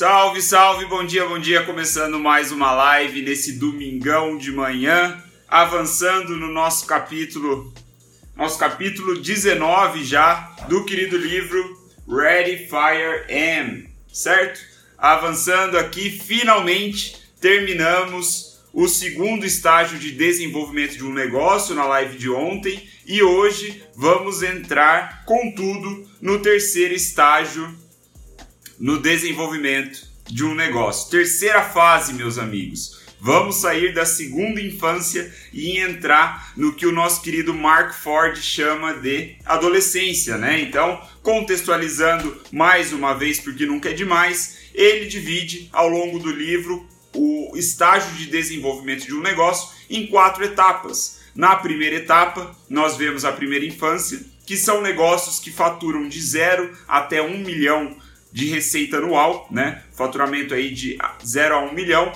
Salve, salve, bom dia, bom dia. Começando mais uma live nesse domingão de manhã, avançando no nosso capítulo, nosso capítulo 19 já do querido livro Ready Fire M, certo? Avançando aqui, finalmente terminamos o segundo estágio de desenvolvimento de um negócio na live de ontem e hoje vamos entrar com tudo no terceiro estágio no desenvolvimento de um negócio. Terceira fase, meus amigos. Vamos sair da segunda infância e entrar no que o nosso querido Mark Ford chama de adolescência, né? Então, contextualizando mais uma vez, porque nunca é demais, ele divide ao longo do livro o estágio de desenvolvimento de um negócio em quatro etapas. Na primeira etapa, nós vemos a primeira infância, que são negócios que faturam de zero até um milhão de receita anual, né? Faturamento aí de 0 a 1 milhão.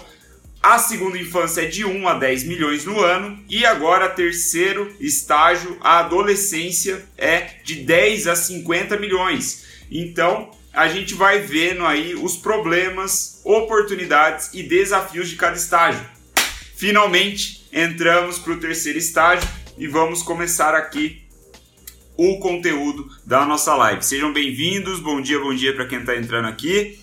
A segunda infância é de 1 a 10 milhões no ano e agora terceiro estágio, a adolescência é de 10 a 50 milhões. Então, a gente vai vendo aí os problemas, oportunidades e desafios de cada estágio. Finalmente, entramos para o terceiro estágio e vamos começar aqui o conteúdo da nossa live. Sejam bem-vindos, bom dia, bom dia para quem está entrando aqui.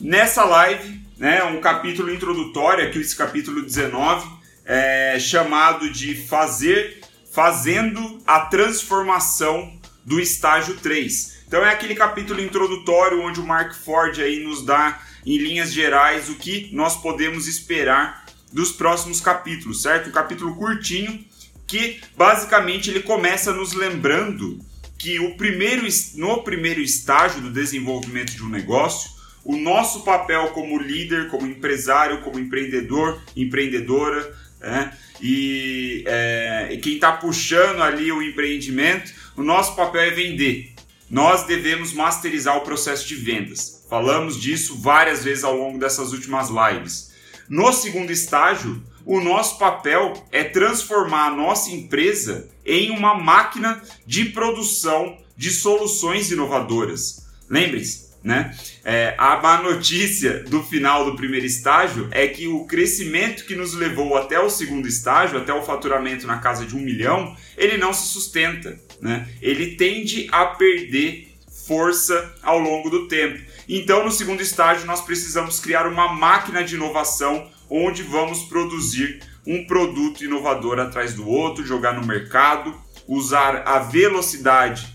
Nessa live, né, um capítulo introdutório, aqui esse capítulo 19, é chamado de Fazer, Fazendo a Transformação do Estágio 3. Então é aquele capítulo introdutório onde o Mark Ford aí nos dá, em linhas gerais, o que nós podemos esperar dos próximos capítulos, certo? Um capítulo curtinho, que basicamente ele começa nos lembrando que o primeiro, no primeiro estágio do desenvolvimento de um negócio, o nosso papel como líder, como empresário, como empreendedor, empreendedora, né? e, é, e quem está puxando ali o empreendimento, o nosso papel é vender. Nós devemos masterizar o processo de vendas. Falamos disso várias vezes ao longo dessas últimas lives. No segundo estágio, o nosso papel é transformar a nossa empresa em uma máquina de produção de soluções inovadoras. Lembre-se, né? É, a má notícia do final do primeiro estágio é que o crescimento que nos levou até o segundo estágio, até o faturamento na casa de um milhão, ele não se sustenta. Né? Ele tende a perder força ao longo do tempo. Então, no segundo estágio, nós precisamos criar uma máquina de inovação onde vamos produzir um produto inovador atrás do outro, jogar no mercado, usar a velocidade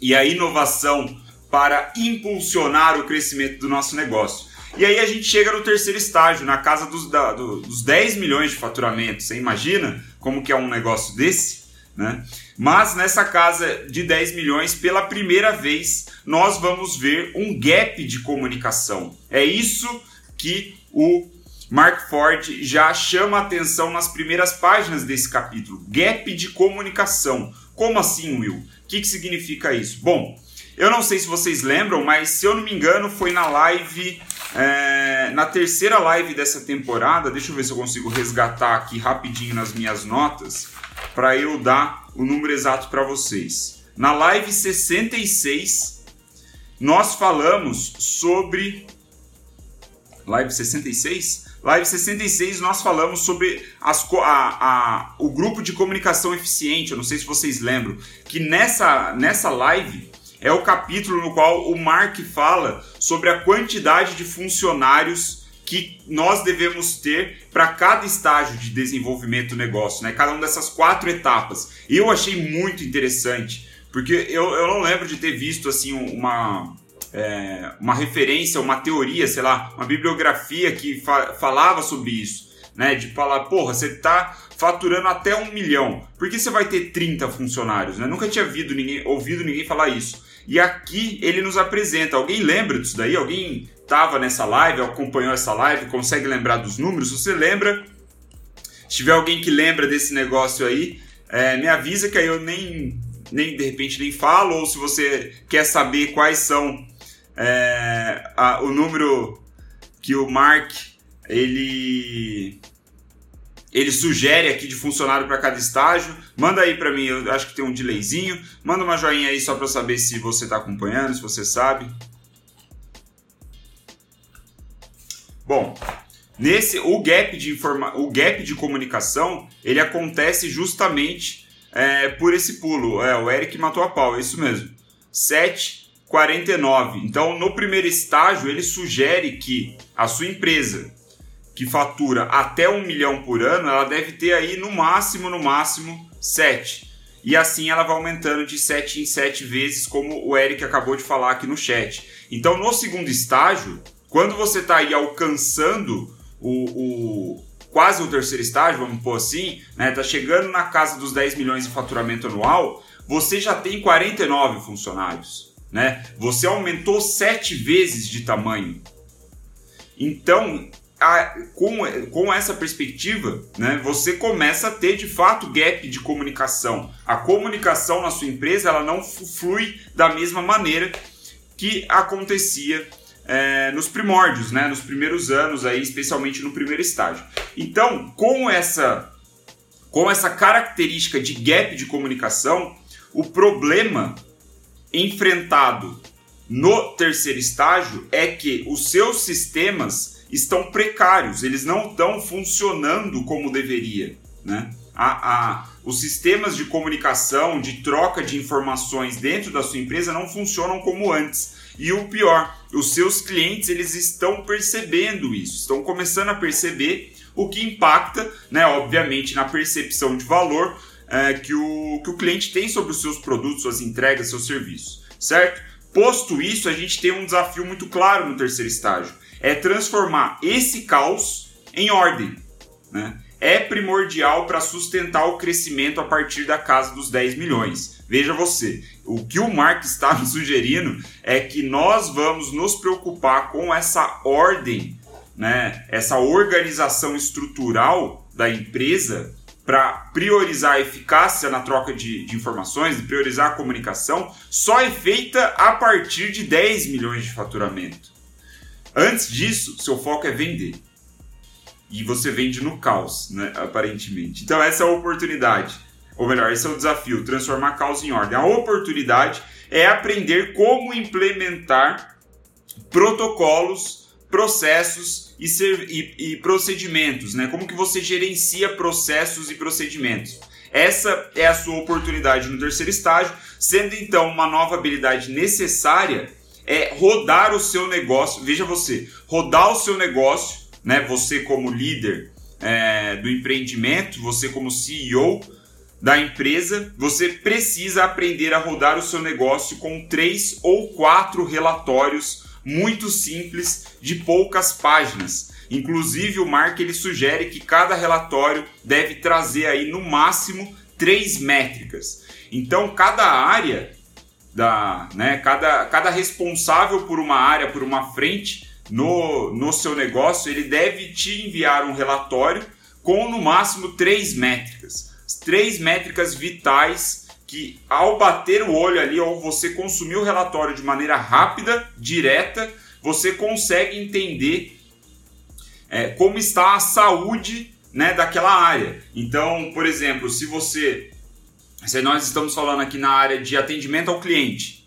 e a inovação para impulsionar o crescimento do nosso negócio. E aí a gente chega no terceiro estágio, na casa dos, da, dos 10 milhões de faturamento. Você imagina como que é um negócio desse? Né? Mas nessa casa de 10 milhões, pela primeira vez, nós vamos ver um gap de comunicação. É isso que o Mark Ford já chama atenção nas primeiras páginas desse capítulo. Gap de comunicação. Como assim, Will? O que, que significa isso? Bom, eu não sei se vocês lembram, mas se eu não me engano, foi na live, é, na terceira live dessa temporada. Deixa eu ver se eu consigo resgatar aqui rapidinho nas minhas notas para eu dar o número exato para vocês. Na live 66, nós falamos sobre. Live 66? Live 66 nós falamos sobre as, a, a, o grupo de comunicação eficiente. Eu não sei se vocês lembram que nessa, nessa live é o capítulo no qual o Mark fala sobre a quantidade de funcionários que nós devemos ter para cada estágio de desenvolvimento do negócio, né? Cada uma dessas quatro etapas. Eu achei muito interessante, porque eu, eu não lembro de ter visto assim uma é, uma referência, uma teoria, sei lá, uma bibliografia que fa falava sobre isso, né? De falar, porra, você está faturando até um milhão, por que você vai ter 30 funcionários? Né? Nunca tinha ouvido ninguém, ouvido ninguém falar isso. E aqui ele nos apresenta. Alguém lembra disso daí? Alguém estava nessa live, acompanhou essa live, consegue lembrar dos números? Você lembra, se tiver alguém que lembra desse negócio aí, é, me avisa que aí eu nem, nem de repente nem falo, ou se você quer saber quais são é, a, o número que o Mark ele ele sugere aqui de funcionário para cada estágio. Manda aí para mim, eu acho que tem um delayzinho. Manda uma joinha aí só para saber se você está acompanhando, se você sabe. Bom, nesse o gap de informa, o gap de comunicação ele acontece justamente é, por esse pulo. É, o Eric matou a pau, é isso mesmo. 7,49. Então, no primeiro estágio, ele sugere que a sua empresa que fatura até um milhão por ano, ela deve ter aí no máximo, no máximo, 7. E assim ela vai aumentando de 7 em 7 vezes, como o Eric acabou de falar aqui no chat. Então, no segundo estágio, quando você está aí alcançando o, o, quase o terceiro estágio, vamos pôr assim, né? Tá chegando na casa dos 10 milhões de faturamento anual, você já tem 49 funcionários, né? Você aumentou 7 vezes de tamanho. Então, a, com, com essa perspectiva, né, você começa a ter de fato gap de comunicação. A comunicação na sua empresa ela não flui da mesma maneira que acontecia é, nos primórdios, né, nos primeiros anos, aí, especialmente no primeiro estágio. Então, com essa, com essa característica de gap de comunicação, o problema enfrentado no terceiro estágio é que os seus sistemas estão precários, eles não estão funcionando como deveria. Né? A, a, os sistemas de comunicação, de troca de informações dentro da sua empresa não funcionam como antes. E o pior, os seus clientes eles estão percebendo isso, estão começando a perceber o que impacta, né, obviamente, na percepção de valor é, que, o, que o cliente tem sobre os seus produtos, suas entregas, seus serviços, certo? Posto isso, a gente tem um desafio muito claro no terceiro estágio é transformar esse caos em ordem. Né? É primordial para sustentar o crescimento a partir da casa dos 10 milhões. Veja você, o que o Mark está me sugerindo é que nós vamos nos preocupar com essa ordem, né? essa organização estrutural da empresa para priorizar a eficácia na troca de, de, informações, priorizar a comunicação, só é feita a partir de 10 milhões de faturamento. Antes disso, seu foco é vender. E você vende no caos, né? Aparentemente. Então, essa é a oportunidade. Ou melhor, esse é o desafio: transformar caos em ordem. A oportunidade é aprender como implementar protocolos, processos e, e, e procedimentos, né? Como que você gerencia processos e procedimentos. Essa é a sua oportunidade no terceiro estágio, sendo então uma nova habilidade necessária é rodar o seu negócio. Veja você, rodar o seu negócio, né? Você como líder é, do empreendimento, você como CEO da empresa, você precisa aprender a rodar o seu negócio com três ou quatro relatórios muito simples de poucas páginas. Inclusive o Mark ele sugere que cada relatório deve trazer aí no máximo três métricas. Então cada área da, né, cada, cada responsável por uma área, por uma frente no, no seu negócio, ele deve te enviar um relatório com no máximo três métricas. Três métricas vitais que ao bater o olho ali ou você consumir o relatório de maneira rápida, direta, você consegue entender é, como está a saúde né, daquela área. Então, por exemplo, se você se nós estamos falando aqui na área de atendimento ao cliente,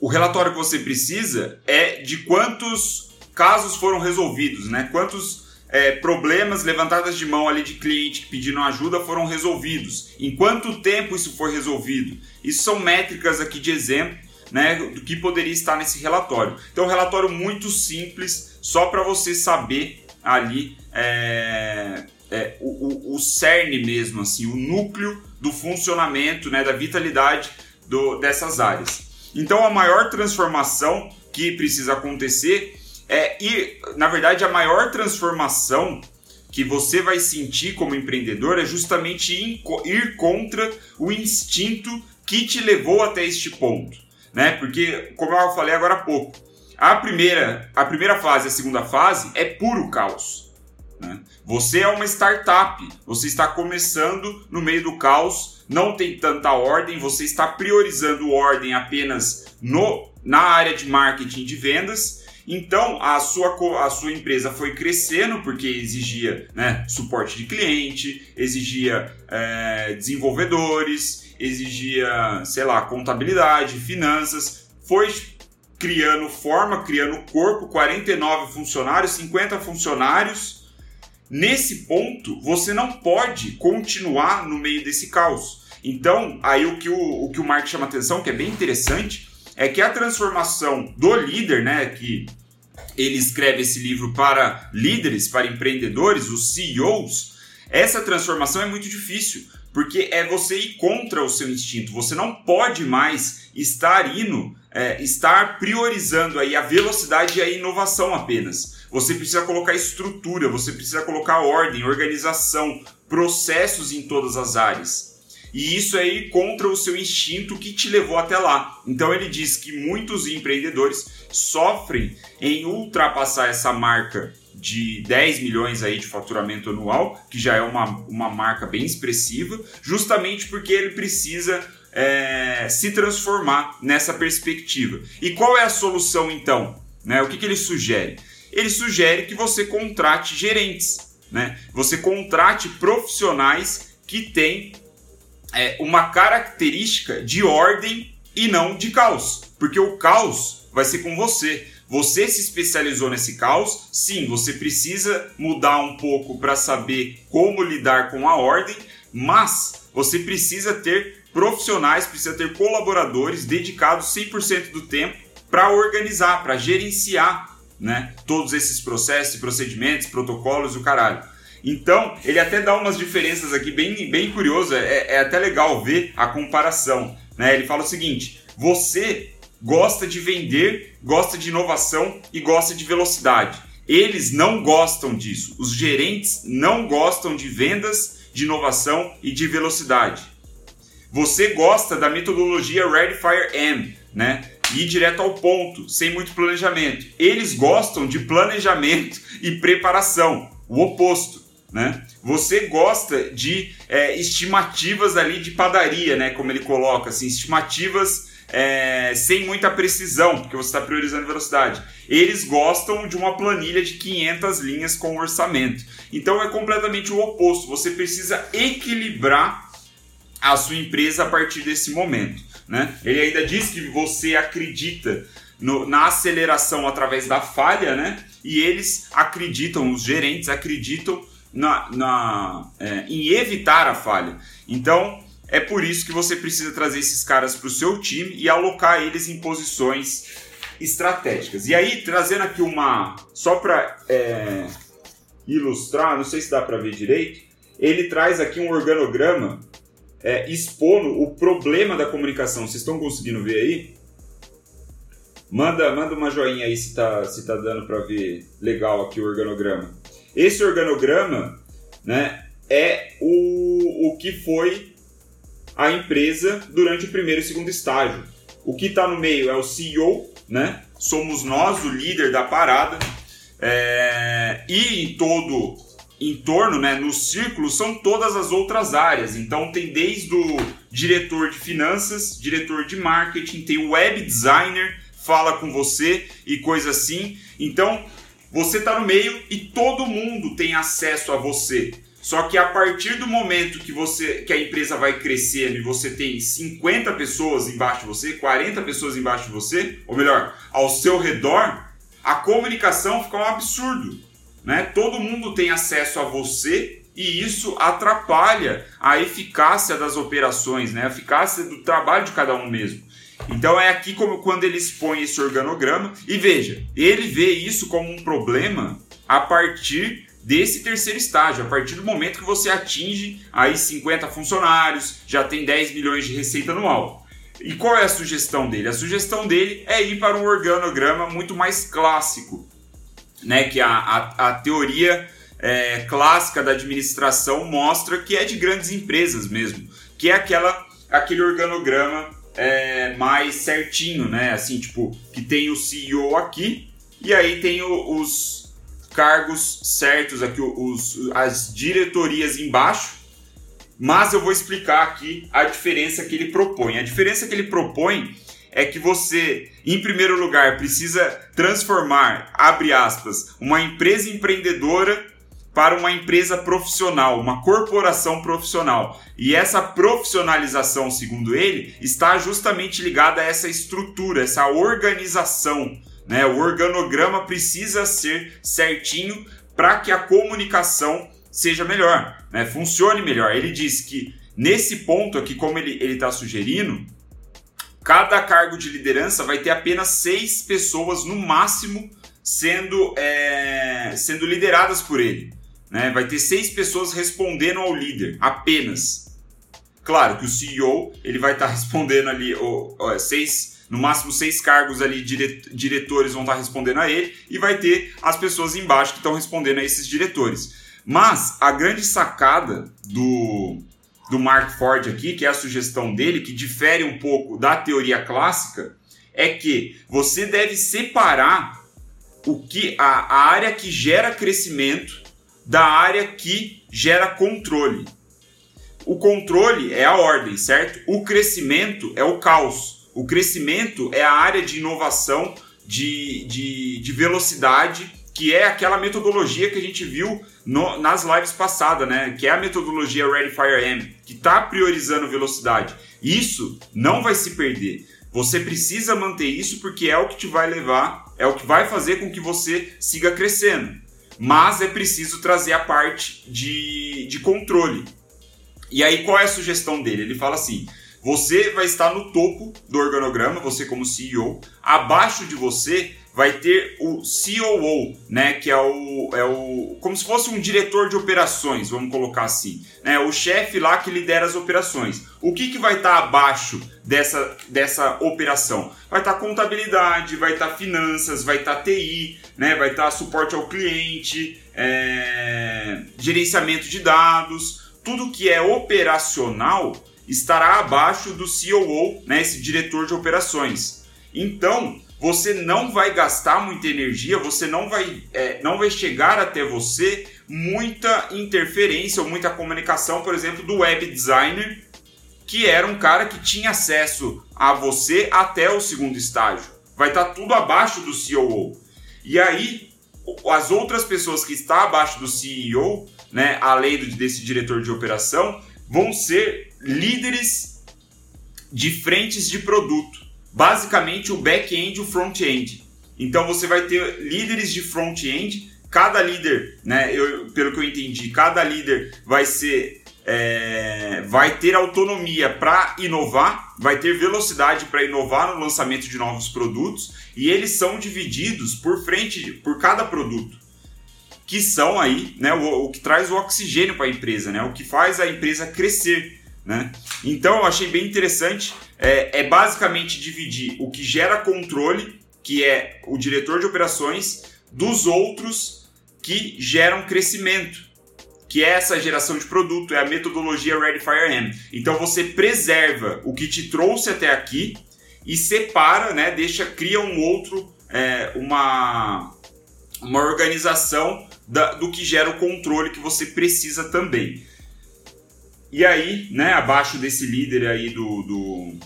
o relatório que você precisa é de quantos casos foram resolvidos, né? Quantos é, problemas levantadas de mão ali de cliente que ajuda foram resolvidos, em quanto tempo isso foi resolvido. Isso são métricas aqui de exemplo, né, do que poderia estar nesse relatório. Então, um relatório muito simples, só para você saber ali é, é, o, o, o cerne mesmo, assim, o núcleo do funcionamento, né, da vitalidade do, dessas áreas. Então a maior transformação que precisa acontecer é e na verdade a maior transformação que você vai sentir como empreendedor é justamente ir contra o instinto que te levou até este ponto, né? Porque como eu falei agora há pouco, a primeira a primeira fase, a segunda fase é puro caos. Né? Você é uma startup, você está começando no meio do caos, não tem tanta ordem, você está priorizando ordem apenas no, na área de marketing de vendas. Então a sua, a sua empresa foi crescendo porque exigia né, suporte de cliente, exigia é, desenvolvedores, exigia, sei lá, contabilidade, finanças. Foi criando forma, criando corpo, 49 funcionários, 50 funcionários. Nesse ponto, você não pode continuar no meio desse caos. Então, aí o que o, o que o Mark chama atenção, que é bem interessante, é que a transformação do líder, né, que ele escreve esse livro para líderes, para empreendedores, os CEOs, essa transformação é muito difícil, porque é você ir contra o seu instinto. Você não pode mais estar indo, é, estar priorizando aí a velocidade e a inovação apenas. Você precisa colocar estrutura, você precisa colocar ordem, organização, processos em todas as áreas. E isso ir contra o seu instinto que te levou até lá. Então ele diz que muitos empreendedores sofrem em ultrapassar essa marca de 10 milhões aí de faturamento anual, que já é uma, uma marca bem expressiva, justamente porque ele precisa é, se transformar nessa perspectiva. E qual é a solução então? Né? O que, que ele sugere? Ele sugere que você contrate gerentes, né? você contrate profissionais que têm é, uma característica de ordem e não de caos, porque o caos vai ser com você. Você se especializou nesse caos, sim, você precisa mudar um pouco para saber como lidar com a ordem, mas você precisa ter profissionais, precisa ter colaboradores dedicados 100% do tempo para organizar, para gerenciar né, todos esses processos, procedimentos, protocolos o caralho. Então, ele até dá umas diferenças aqui bem, bem curiosas, é, é até legal ver a comparação. Né? Ele fala o seguinte: você gosta de vender, gosta de inovação e gosta de velocidade. Eles não gostam disso. Os gerentes não gostam de vendas, de inovação e de velocidade. Você gosta da metodologia Ready Fire M, né? Ir direto ao ponto, sem muito planejamento. Eles gostam de planejamento e preparação, o oposto né? Você gosta de é, estimativas ali de padaria, né? Como ele coloca, assim, estimativas é, sem muita precisão, porque você está priorizando velocidade. Eles gostam de uma planilha de 500 linhas com orçamento. Então é completamente o oposto. Você precisa equilibrar a sua empresa a partir desse momento. Né? Ele ainda diz que você acredita no, na aceleração através da falha, né? E eles acreditam, os gerentes acreditam na, na é, em evitar a falha. Então, é por isso que você precisa trazer esses caras para o seu time e alocar eles em posições estratégicas. E aí, trazendo aqui uma. Só para é, ilustrar, não sei se dá para ver direito, ele traz aqui um organograma é, expondo o problema da comunicação. Vocês estão conseguindo ver aí? Manda, manda uma joinha aí se tá, se tá dando para ver legal aqui o organograma. Esse organograma né, é o, o que foi a empresa durante o primeiro e segundo estágio. O que está no meio é o CEO, né? somos nós, o líder da parada, é, e em todo em torno, né, no círculo, são todas as outras áreas. Então tem desde o diretor de finanças, diretor de marketing, tem o web designer, fala com você e coisa assim. Então você está no meio e todo mundo tem acesso a você. Só que a partir do momento que você que a empresa vai crescendo e você tem 50 pessoas embaixo de você, 40 pessoas embaixo de você, ou melhor, ao seu redor, a comunicação fica um absurdo, né? Todo mundo tem acesso a você e isso atrapalha a eficácia das operações, né? A eficácia do trabalho de cada um mesmo. Então é aqui como quando ele expõe esse organograma e veja, ele vê isso como um problema a partir desse terceiro estágio, a partir do momento que você atinge aí 50 funcionários, já tem 10 milhões de receita anual. E qual é a sugestão dele? A sugestão dele é ir para um organograma muito mais clássico, né? Que a, a, a teoria é, clássica da administração mostra que é de grandes empresas mesmo, que é aquela aquele organograma é, mais certinho, né? Assim, tipo, que tem o CEO aqui e aí tem o, os cargos certos aqui, os, as diretorias embaixo. Mas eu vou explicar aqui a diferença que ele propõe. A diferença que ele propõe é que você, em primeiro lugar, precisa transformar, abre aspas, uma empresa empreendedora para uma empresa profissional, uma corporação profissional. E essa profissionalização, segundo ele, está justamente ligada a essa estrutura, essa organização. Né? O organograma precisa ser certinho para que a comunicação seja melhor, né? funcione melhor. Ele diz que nesse ponto aqui, como ele está sugerindo, cada cargo de liderança vai ter apenas seis pessoas no máximo sendo, é, sendo lideradas por ele. Né? Vai ter seis pessoas respondendo ao líder, apenas. Claro que o CEO ele vai estar tá respondendo ali oh, oh, seis, no máximo seis cargos ali diretores vão estar tá respondendo a ele e vai ter as pessoas embaixo que estão respondendo a esses diretores. Mas a grande sacada do, do Mark Ford aqui, que é a sugestão dele, que difere um pouco da teoria clássica, é que você deve separar o que a, a área que gera crescimento da área que gera controle. O controle é a ordem, certo? O crescimento é o caos. O crescimento é a área de inovação, de, de, de velocidade, que é aquela metodologia que a gente viu no, nas lives passadas, né? Que é a metodologia Ready Fire M, que está priorizando velocidade. Isso não vai se perder. Você precisa manter isso porque é o que te vai levar, é o que vai fazer com que você siga crescendo mas é preciso trazer a parte de, de controle. E aí, qual é a sugestão dele? Ele fala assim: você vai estar no topo do organograma, você como CEO, abaixo de você vai ter o COO, né, que é o, é o como se fosse um diretor de operações, vamos colocar assim, né, o chefe lá que lidera as operações. O que, que vai estar abaixo dessa, dessa operação? Vai estar contabilidade, vai estar finanças, vai estar TI, né, vai estar suporte ao cliente, é, gerenciamento de dados, tudo que é operacional estará abaixo do COO, né, esse diretor de operações. Então, você não vai gastar muita energia, você não vai, é, não vai chegar até você muita interferência ou muita comunicação, por exemplo, do web designer, que era um cara que tinha acesso a você até o segundo estágio. Vai estar tá tudo abaixo do CEO. E aí, as outras pessoas que estão abaixo do CEO, né, além desse diretor de operação, vão ser líderes de frentes de produto basicamente o back-end e o front-end. Então você vai ter líderes de front-end, cada líder, né, eu, pelo que eu entendi, cada líder vai ser é, vai ter autonomia para inovar, vai ter velocidade para inovar no lançamento de novos produtos e eles são divididos por frente, por cada produto, que são aí né, o, o que traz o oxigênio para a empresa, né, o que faz a empresa crescer. Né? Então eu achei bem interessante. É, é basicamente dividir o que gera controle, que é o diretor de operações, dos outros que geram crescimento, que é essa geração de produto, é a metodologia Ready Fire M. Então você preserva o que te trouxe até aqui e separa, né, deixa, cria um outro, é, uma, uma organização da, do que gera o controle que você precisa também. E aí, né, abaixo desse líder aí do, do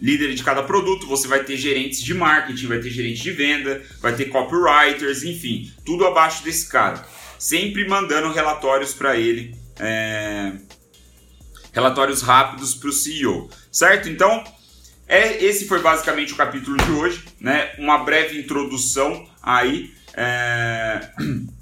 líder de cada produto, você vai ter gerentes de marketing, vai ter gerente de venda, vai ter copywriters, enfim, tudo abaixo desse cara. Sempre mandando relatórios para ele, é, relatórios rápidos para o CEO, certo? Então, é, esse foi basicamente o capítulo de hoje, né? Uma breve introdução aí. É...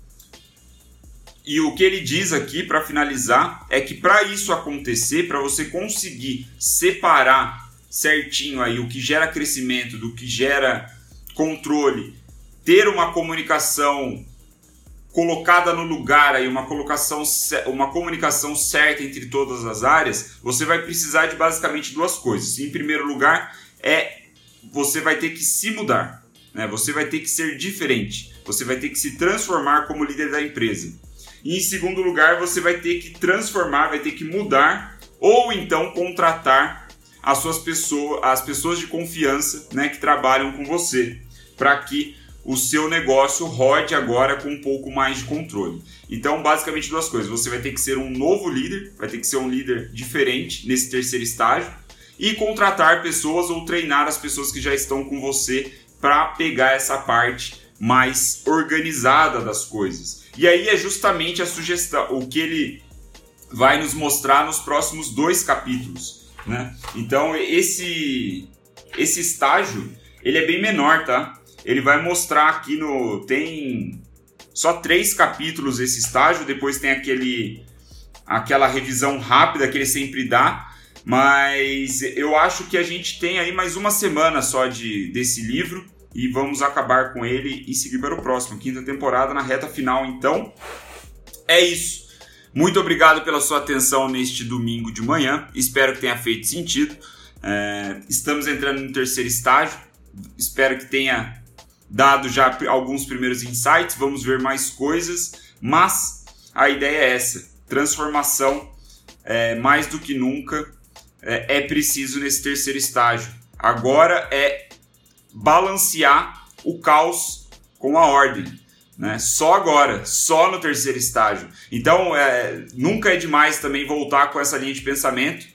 E o que ele diz aqui para finalizar é que para isso acontecer, para você conseguir separar certinho aí o que gera crescimento do que gera controle, ter uma comunicação colocada no lugar aí, uma colocação, uma comunicação certa entre todas as áreas, você vai precisar de basicamente duas coisas. Em primeiro lugar, é você vai ter que se mudar, né? Você vai ter que ser diferente. Você vai ter que se transformar como líder da empresa. E em segundo lugar, você vai ter que transformar, vai ter que mudar ou então contratar as suas pessoas, as pessoas de confiança, né, que trabalham com você, para que o seu negócio rode agora com um pouco mais de controle. Então, basicamente duas coisas. Você vai ter que ser um novo líder, vai ter que ser um líder diferente nesse terceiro estágio e contratar pessoas ou treinar as pessoas que já estão com você para pegar essa parte mais organizada das coisas. E aí é justamente a sugestão, o que ele vai nos mostrar nos próximos dois capítulos, né? Então esse esse estágio ele é bem menor, tá? Ele vai mostrar aqui no tem só três capítulos esse estágio, depois tem aquele aquela revisão rápida que ele sempre dá, mas eu acho que a gente tem aí mais uma semana só de desse livro e vamos acabar com ele e seguir para o próximo, quinta temporada na reta final. Então, é isso. Muito obrigado pela sua atenção neste domingo de manhã. Espero que tenha feito sentido. É, estamos entrando no terceiro estágio. Espero que tenha dado já alguns primeiros insights. Vamos ver mais coisas, mas a ideia é essa: transformação. É, mais do que nunca é, é preciso nesse terceiro estágio. Agora é balancear o caos com a ordem. Né? Só agora, só no terceiro estágio. Então, é, nunca é demais também voltar com essa linha de pensamento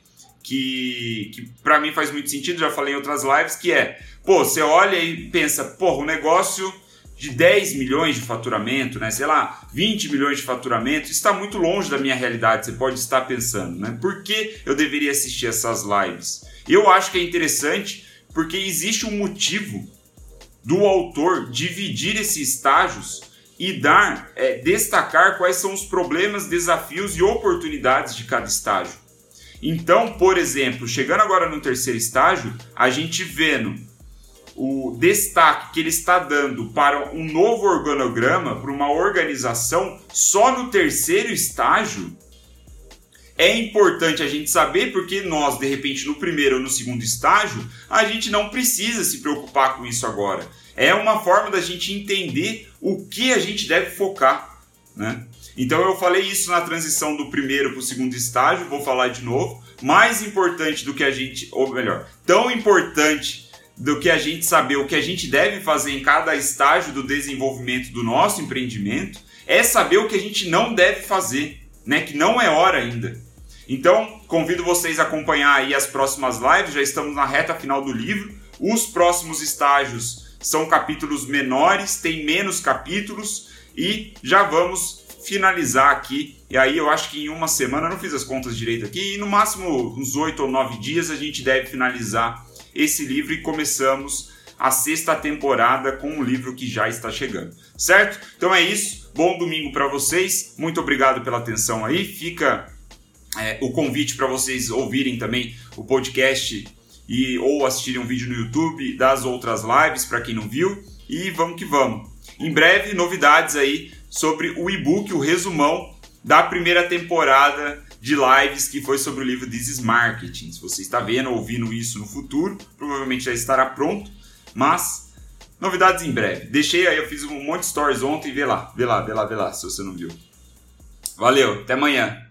que, que para mim faz muito sentido, já falei em outras lives, que é, pô, você olha e pensa, pô, um negócio de 10 milhões de faturamento, né? Sei lá, 20 milhões de faturamento, está muito longe da minha realidade, você pode estar pensando, né? Por que eu deveria assistir essas lives? Eu acho que é interessante porque existe um motivo do autor dividir esses estágios e dar, é, destacar quais são os problemas, desafios e oportunidades de cada estágio. Então, por exemplo, chegando agora no terceiro estágio, a gente vendo o destaque que ele está dando para um novo organograma, para uma organização, só no terceiro estágio, é importante a gente saber porque nós, de repente, no primeiro ou no segundo estágio, a gente não precisa se preocupar com isso agora. É uma forma da gente entender o que a gente deve focar, né? Então eu falei isso na transição do primeiro para o segundo estágio, vou falar de novo. Mais importante do que a gente, ou melhor, tão importante do que a gente saber o que a gente deve fazer em cada estágio do desenvolvimento do nosso empreendimento, é saber o que a gente não deve fazer, né? Que não é hora ainda. Então, convido vocês a acompanhar aí as próximas lives, já estamos na reta final do livro. Os próximos estágios são capítulos menores, tem menos capítulos e já vamos finalizar aqui. E aí eu acho que em uma semana, não fiz as contas direito aqui, e no máximo uns oito ou nove dias a gente deve finalizar esse livro e começamos a sexta temporada com um livro que já está chegando, certo? Então é isso. Bom domingo para vocês. Muito obrigado pela atenção aí. Fica é, o convite para vocês ouvirem também o podcast e ou assistirem um vídeo no YouTube das outras lives para quem não viu e vamos que vamos. Em breve novidades aí sobre o e-book, o resumão da primeira temporada de lives que foi sobre o livro This is Marketing. Se você está vendo ou ouvindo isso no futuro, provavelmente já estará pronto, mas novidades em breve. Deixei aí, eu fiz um monte de stories ontem, vê lá, vê lá, vê lá, vê lá, se você não viu. Valeu, até amanhã.